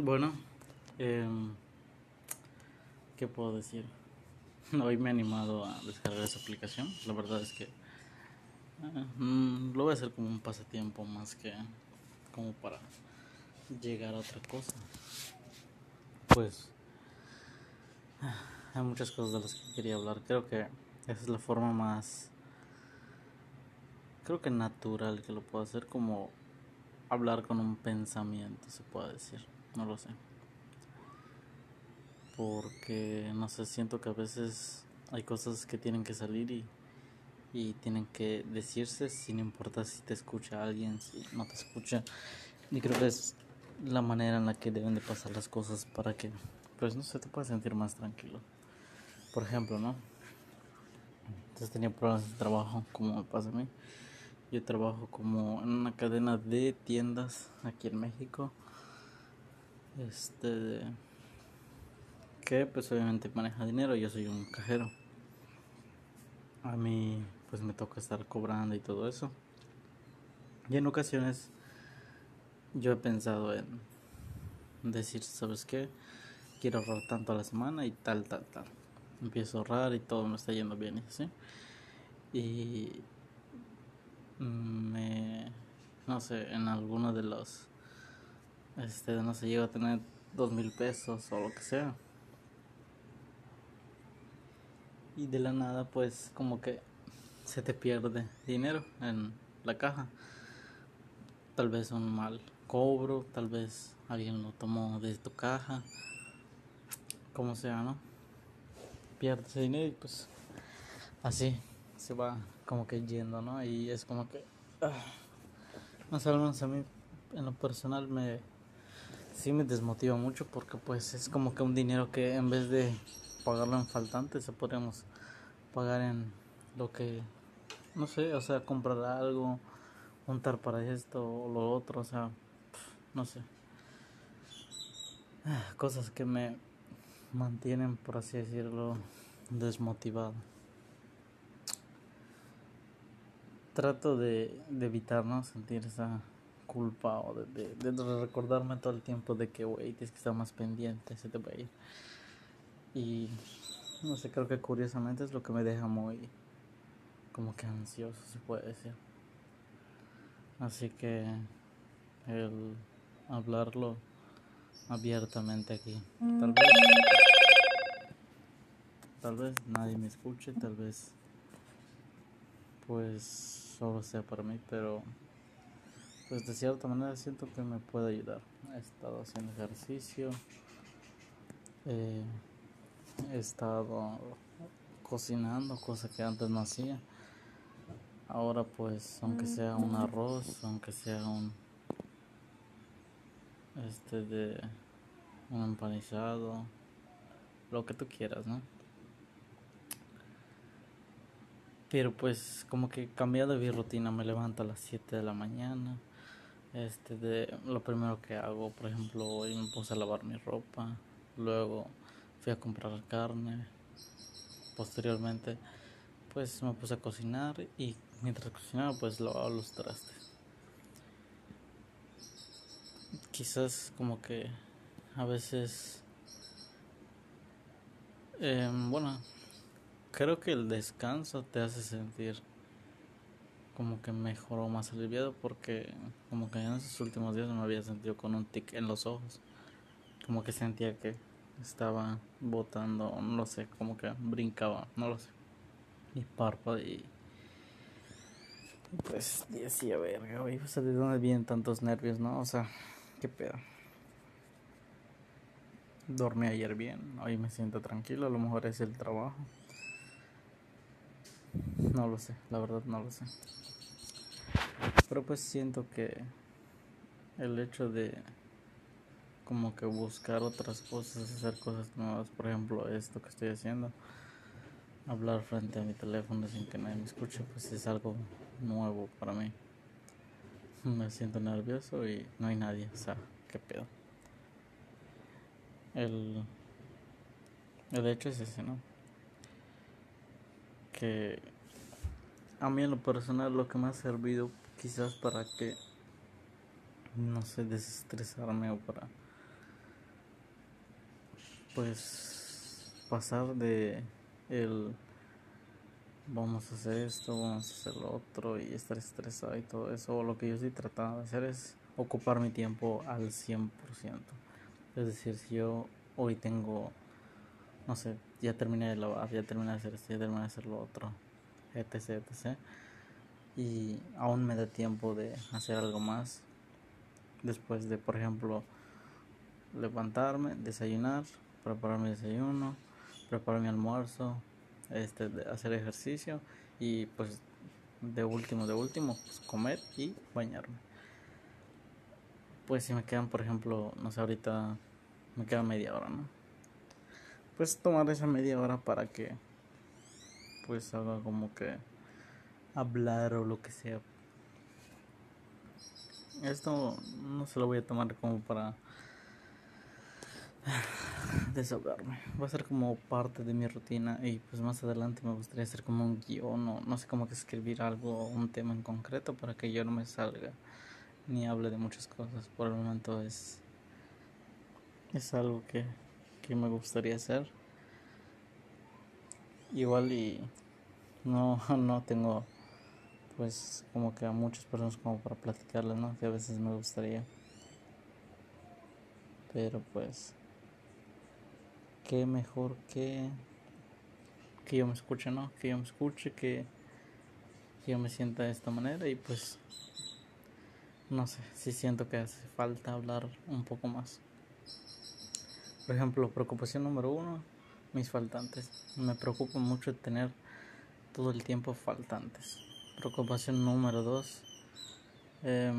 Bueno, em, ¿qué puedo decir? Hoy me he animado a descargar esa aplicación. La verdad es que eh, mm, lo voy a hacer como un pasatiempo más que como para llegar a otra cosa. Pues hay muchas cosas de las que quería hablar. Creo que esa es la forma más, creo que natural que lo puedo hacer, como hablar con un pensamiento, se puede decir. No lo sé. Porque, no sé, siento que a veces hay cosas que tienen que salir y, y tienen que decirse sin importar si te escucha alguien, si no te escucha. Y creo que es la manera en la que deben de pasar las cosas para que, pues, no sé, te puedas sentir más tranquilo. Por ejemplo, ¿no? Entonces tenía problemas de trabajo, como me pasa a mí. Yo trabajo como en una cadena de tiendas aquí en México. Este que pues obviamente maneja dinero, yo soy un cajero. A mí pues me toca estar cobrando y todo eso. Y en ocasiones yo he pensado en decir, ¿sabes qué? Quiero ahorrar tanto a la semana y tal, tal, tal. Empiezo a ahorrar y todo me está yendo bien, ¿sí? Y me, no sé, en alguno de los, este, no sé, llego a tener dos mil pesos o lo que sea. Y de la nada, pues, como que se te pierde dinero en la caja. Tal vez un mal cobro, tal vez alguien lo tomó de tu caja, como sea, ¿no? Pierdes dinero y pues así se va como que yendo, ¿no? Y es como que, no sé, al menos a mí en lo personal me, sí me desmotiva mucho porque pues es como que un dinero que en vez de pagarlo en faltante se podríamos pagar en lo que, no sé, o sea, comprar algo, juntar para esto o lo otro, o sea, no sé. Ah, cosas que me mantienen, por así decirlo, desmotivado. trato de, de evitar ¿no? sentir esa culpa o de, de, recordarme todo el tiempo de que, güey, tienes que estar más pendiente, se te va a ir. Y no sé, creo que curiosamente es lo que me deja muy como que ansioso, se puede decir. Así que el hablarlo abiertamente aquí, tal vez, tal vez nadie me escuche, tal vez pues solo sea para mí, pero pues de cierta manera siento que me puede ayudar. He estado haciendo ejercicio, eh, he estado cocinando, cosa que antes no hacía. Ahora pues aunque sea un arroz, aunque sea un este de un empanizado, lo que tú quieras, ¿no? Pero pues como que he cambiado mi rutina, me levanto a las 7 de la mañana. Este de lo primero que hago, por ejemplo, hoy me puse a lavar mi ropa, luego fui a comprar carne. Posteriormente pues me puse a cocinar y mientras cocinaba pues lavaba los trastes. Quizás como que a veces eh, bueno creo que el descanso te hace sentir como que mejor o más aliviado porque como que en esos últimos días me había sentido con un tic en los ojos. Como que sentía que estaba botando no lo sé como que brincaba no lo sé. Mi párpado y pues decía verga güey pues de dónde vienen tantos nervios no o sea qué pedo. Dormí ayer bien hoy me siento tranquilo a lo mejor es el trabajo no lo sé, la verdad no lo sé. Pero pues siento que el hecho de como que buscar otras cosas, hacer cosas nuevas, por ejemplo esto que estoy haciendo, hablar frente a mi teléfono sin que nadie me escuche, pues es algo nuevo para mí. Me siento nervioso y no hay nadie, o sea, qué pedo. El, el hecho es ese, ¿no? Que a mí en lo personal lo que me ha servido quizás para que no sé desestresarme o para pues pasar de el vamos a hacer esto, vamos a hacer lo otro y estar estresado y todo eso, lo que yo estoy tratando de hacer es ocupar mi tiempo al 100%. Es decir, si yo hoy tengo, no sé, ya terminé de lavar, ya terminé de hacer esto, ya terminé de hacer lo otro, etc, etc. Y aún me da tiempo de hacer algo más. Después de, por ejemplo, levantarme, desayunar, preparar mi desayuno, preparar mi almuerzo, este, hacer ejercicio y pues de último, de último, pues comer y bañarme. Pues si me quedan, por ejemplo, no sé, ahorita me queda media hora, ¿no? Pues tomar esa media hora para que pues haga como que hablar o lo que sea. Esto no se lo voy a tomar como para desahogarme. Va a ser como parte de mi rutina y pues más adelante me gustaría hacer como un guion o no sé cómo que escribir algo, un tema en concreto para que yo no me salga ni hable de muchas cosas. Por el momento es es algo que, que me gustaría hacer. Igual y no no tengo pues como que a muchas personas como para platicarles, ¿no? Que a veces me gustaría. Pero pues que mejor que que yo me escuche, ¿no? Que yo me escuche, que yo me sienta de esta manera y pues no sé, si siento que hace falta hablar un poco más. Por ejemplo, preocupación número uno, mis faltantes. Me preocupa mucho tener todo el tiempo faltantes. Preocupación número dos, eh,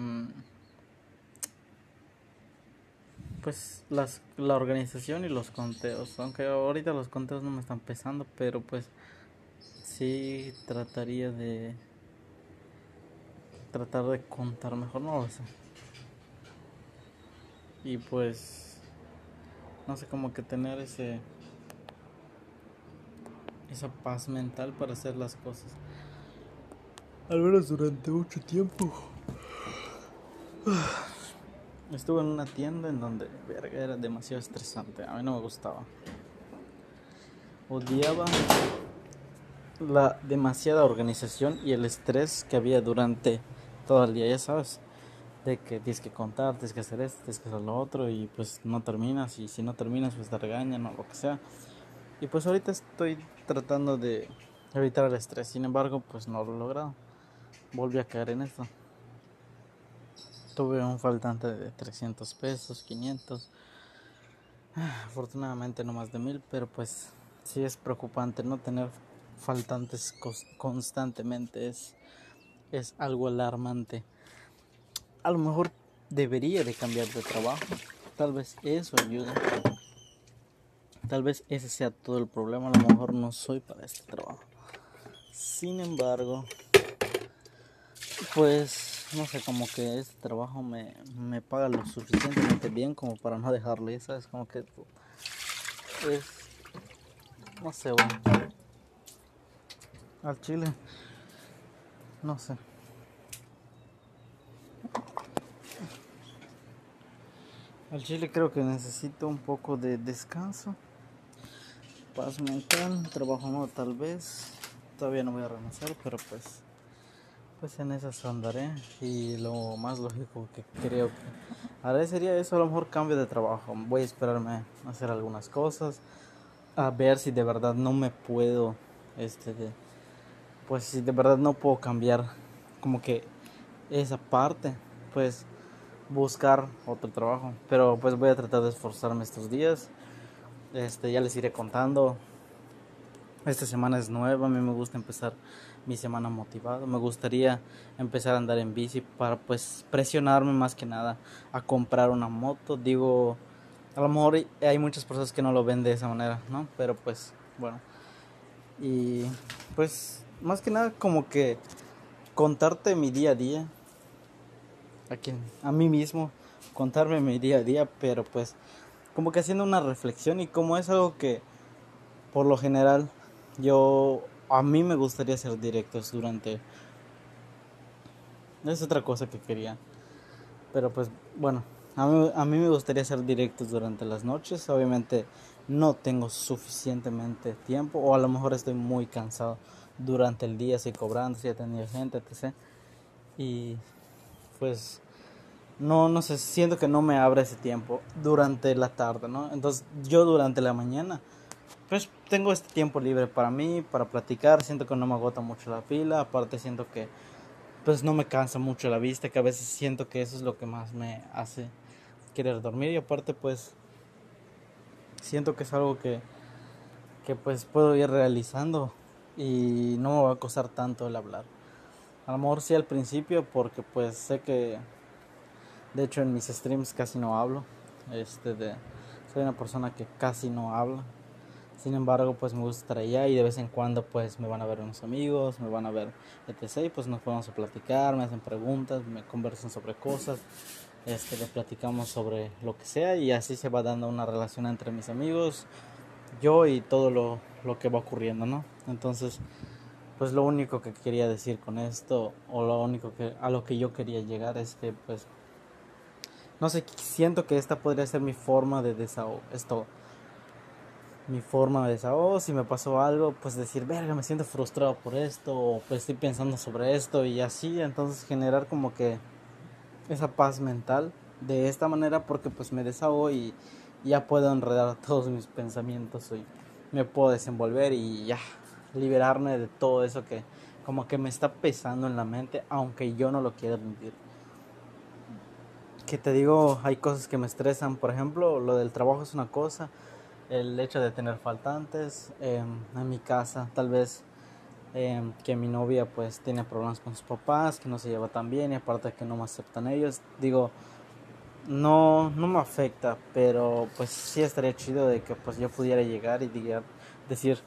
pues las, la organización y los conteos. Aunque ahorita los conteos no me están pesando, pero pues sí trataría de tratar de contar mejor, no lo sé. Y pues no sé cómo que tener ese esa paz mental para hacer las cosas. Al menos durante mucho tiempo. Estuve en una tienda en donde verga, era demasiado estresante. A mí no me gustaba. Odiaba la demasiada organización y el estrés que había durante todo el día, ya sabes. De que tienes que contar, tienes que hacer esto, tienes que hacer lo otro y pues no terminas. Y si no terminas, pues te regañan o lo que sea. Y pues ahorita estoy tratando de evitar el estrés. Sin embargo, pues no lo he logrado. Volví a caer en esto tuve un faltante de 300 pesos, 500. Afortunadamente no más de mil, pero pues sí es preocupante no tener faltantes constantemente. Es, es algo alarmante. A lo mejor debería de cambiar de trabajo. Tal vez eso ayude. Tal vez ese sea todo el problema. A lo mejor no soy para este trabajo. Sin embargo, pues no sé, como que este trabajo me, me paga lo suficientemente bien como para no dejarlo, y sabes, como que es, no sé, bueno, al chile, no sé. Al chile creo que necesito un poco de descanso, paz mental, trabajo no tal vez, todavía no voy a renunciar, pero pues pues en esas andaré. Y lo más lógico que creo que haré sería eso, a lo mejor cambio de trabajo. Voy a esperarme a hacer algunas cosas, a ver si de verdad no me puedo, este, pues si de verdad no puedo cambiar como que esa parte, pues buscar otro trabajo. Pero pues voy a tratar de esforzarme estos días. Este, ya les iré contando. Esta semana es nueva, a mí me gusta empezar mi semana motivado. Me gustaría empezar a andar en bici para pues presionarme más que nada a comprar una moto. Digo, a lo mejor hay muchas personas que no lo ven de esa manera, ¿no? Pero pues bueno. Y pues más que nada como que contarte mi día a día. A quien a mí mismo contarme mi día a día, pero pues como que haciendo una reflexión y como es algo que por lo general yo a mí me gustaría hacer directos durante... Es otra cosa que quería. Pero pues bueno, a mí, a mí me gustaría hacer directos durante las noches. Obviamente no tengo suficientemente tiempo o a lo mejor estoy muy cansado durante el día, estoy cobrando, estoy atendiendo gente, etc. Y pues no, no sé, siento que no me abre ese tiempo durante la tarde, ¿no? Entonces yo durante la mañana, pues tengo este tiempo libre para mí, para platicar, siento que no me agota mucho la pila, aparte siento que pues no me cansa mucho la vista, que a veces siento que eso es lo que más me hace querer dormir y aparte pues siento que es algo que, que pues puedo ir realizando y no me va a costar tanto el hablar. A lo mejor sí al principio porque pues sé que de hecho en mis streams casi no hablo. Este de soy una persona que casi no habla. Sin embargo, pues me gusta estar allá y de vez en cuando pues me van a ver unos amigos, me van a ver etc. Y pues nos podemos a platicar, me hacen preguntas, me conversan sobre cosas, este, le platicamos sobre lo que sea y así se va dando una relación entre mis amigos, yo y todo lo, lo que va ocurriendo, ¿no? Entonces, pues lo único que quería decir con esto o lo único que a lo que yo quería llegar es que pues no sé, siento que esta podría ser mi forma de desahogo, esto mi forma de desahogo, si me pasó algo, pues decir, verga, me siento frustrado por esto o pues estoy pensando sobre esto y así, entonces generar como que esa paz mental de esta manera porque pues me desahogo y ya puedo enredar todos mis pensamientos y me puedo desenvolver y ya liberarme de todo eso que como que me está pesando en la mente, aunque yo no lo quiera admitir. Que te digo, hay cosas que me estresan, por ejemplo, lo del trabajo es una cosa, el hecho de tener faltantes em, en mi casa, tal vez em, que mi novia pues tiene problemas con sus papás, que no se lleva tan bien y aparte que no me aceptan ellos, digo, no, no me afecta, pero pues sí estaría chido de que pues yo pudiera llegar y diga, decir,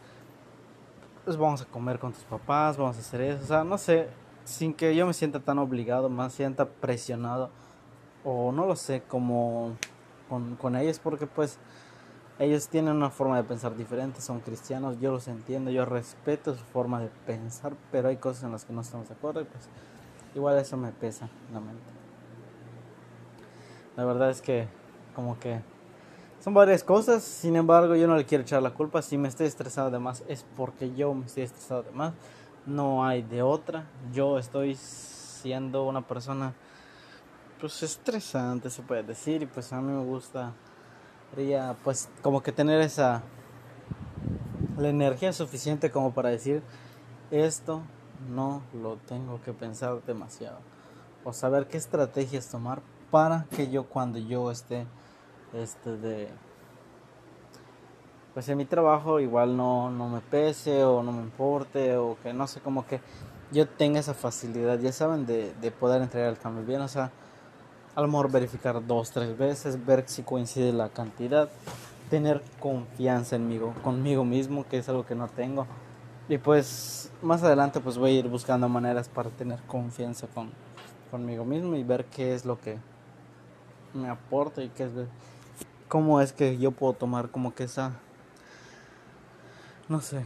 pues vamos a comer con tus papás, vamos a hacer eso, o sea, no sé, sin que yo me sienta tan obligado, más sienta presionado, o no lo sé, como con, con ellos, porque pues ellos tienen una forma de pensar diferente, son cristianos, yo los entiendo, yo respeto su forma de pensar, pero hay cosas en las que no estamos de acuerdo y pues igual eso me pesa la mente. La verdad es que como que son varias cosas, sin embargo yo no le quiero echar la culpa. Si me estoy estresado de más es porque yo me estoy estresado de más. No hay de otra. Yo estoy siendo una persona pues estresante se puede decir y pues a mí me gusta pues como que tener esa la energía suficiente como para decir esto no lo tengo que pensar demasiado o saber qué estrategias tomar para que yo cuando yo esté este de pues en mi trabajo igual no, no me pese o no me importe o que no sé como que yo tenga esa facilidad ya saben de, de poder entregar el cambio bien. O sea a lo mejor verificar dos tres veces ver si coincide la cantidad tener confianza en mí, conmigo mismo que es algo que no tengo. Y pues más adelante pues voy a ir buscando maneras para tener confianza con conmigo mismo y ver qué es lo que me aporta y qué es cómo es que yo puedo tomar como que esa no sé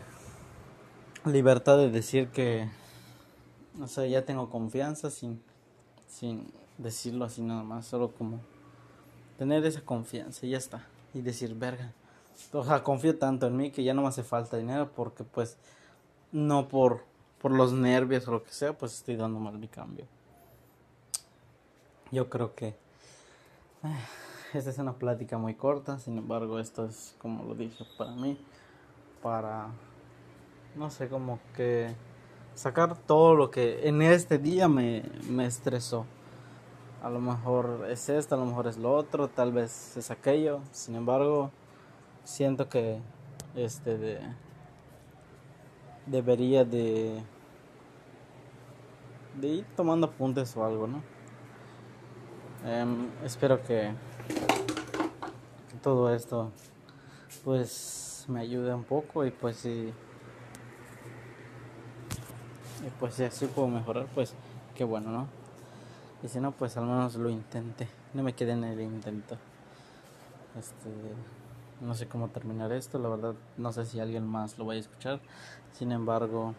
libertad de decir que no sé ya tengo confianza sin sin decirlo así nada más solo como tener esa confianza y ya está y decir verga o sea confío tanto en mí que ya no me hace falta dinero porque pues no por por los nervios o lo que sea pues estoy dando mal mi cambio yo creo que esta es una plática muy corta, sin embargo esto es como lo dije para mí, para, no sé, como que sacar todo lo que en este día me, me estresó. A lo mejor es esto, a lo mejor es lo otro, tal vez es aquello. Sin embargo, siento que este de debería de de ir tomando apuntes o algo, ¿no? Em, espero que, todo esto pues me ayude un poco y pues si y pues si así puedo mejorar pues qué bueno no y si no pues al menos lo intente no me quede en el intento. Este no sé cómo terminar esto la verdad no sé si alguien más lo vaya a escuchar. Sin embargo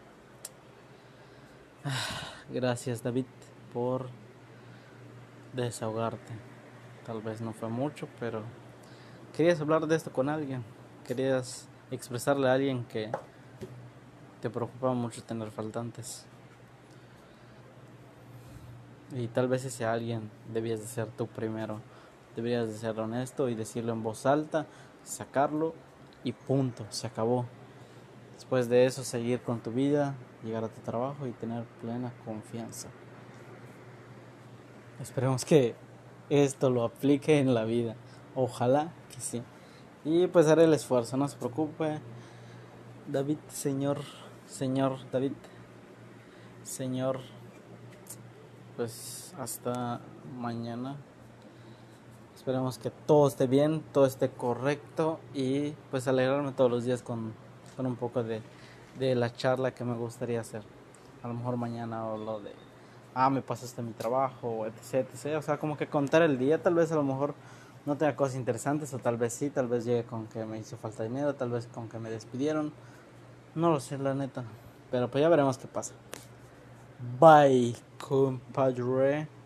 gracias David por desahogarte. Tal vez no fue mucho, pero querías hablar de esto con alguien querías expresarle a alguien que te preocupa mucho tener faltantes. Y tal vez ese alguien debías de ser tú primero. Deberías de ser honesto y decirlo en voz alta, sacarlo y punto, se acabó. Después de eso seguir con tu vida, llegar a tu trabajo y tener plena confianza. Esperemos que esto lo aplique en la vida. Ojalá que sí. Y pues haré el esfuerzo, no se preocupe. David, señor, señor David, señor, pues hasta mañana. Esperemos que todo esté bien, todo esté correcto y pues alegrarme todos los días con, con un poco de, de la charla que me gustaría hacer. A lo mejor mañana o lo de ah, me pasaste mi trabajo, etc, etc. O sea, como que contar el día, tal vez a lo mejor no tenga cosas interesantes, o tal vez sí, tal vez llegue con que me hizo falta dinero, tal vez con que me despidieron. No lo sé, la neta. Pero pues ya veremos qué pasa. Bye, compadre.